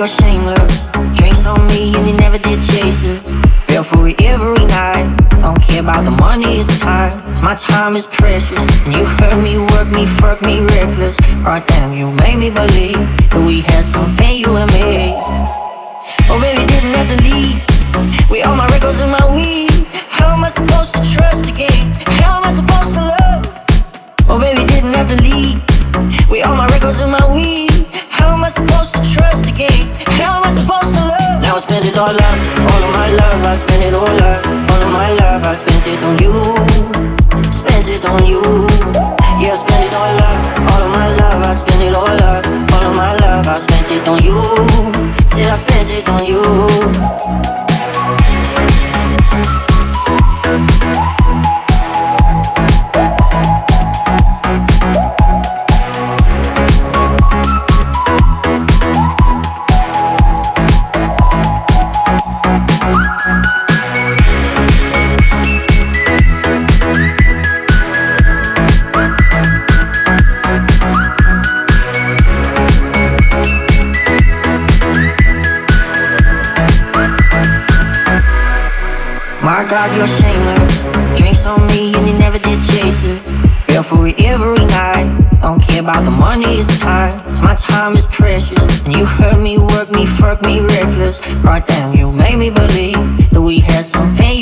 you're shameless. Drinks on me and you never did chase it. Fell for it every night. Don't care about the money, it's time. my time is precious. And you hurt me, work me, fuck me reckless. God damn, you made me believe that we had something, you and me. Oh, baby, didn't have to leave. It all up, all of my love. I spent it on you, spent it on you. Yeah, spend it all up, all of my love. I spend it all up, all of my love. I spent it on you. Said I spent it on you. My God, you're shameless. Drinks on me and you never did chase it. Fell for it every night. Don't care about the money, it's time. 'Cause my time is precious. And you hurt me, work me, fuck me reckless. God damn, you made me believe that we had something,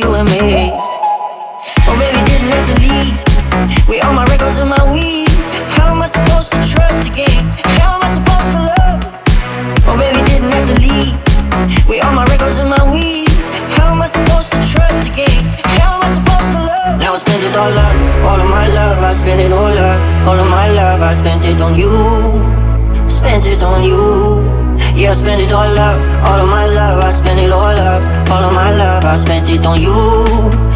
all up, all of my love. I spend it all up, all of my love. I spent it on you, spent it on you. Yeah, I spend it all up, all of my love. I spend it all up, all of my love. I spent it on you.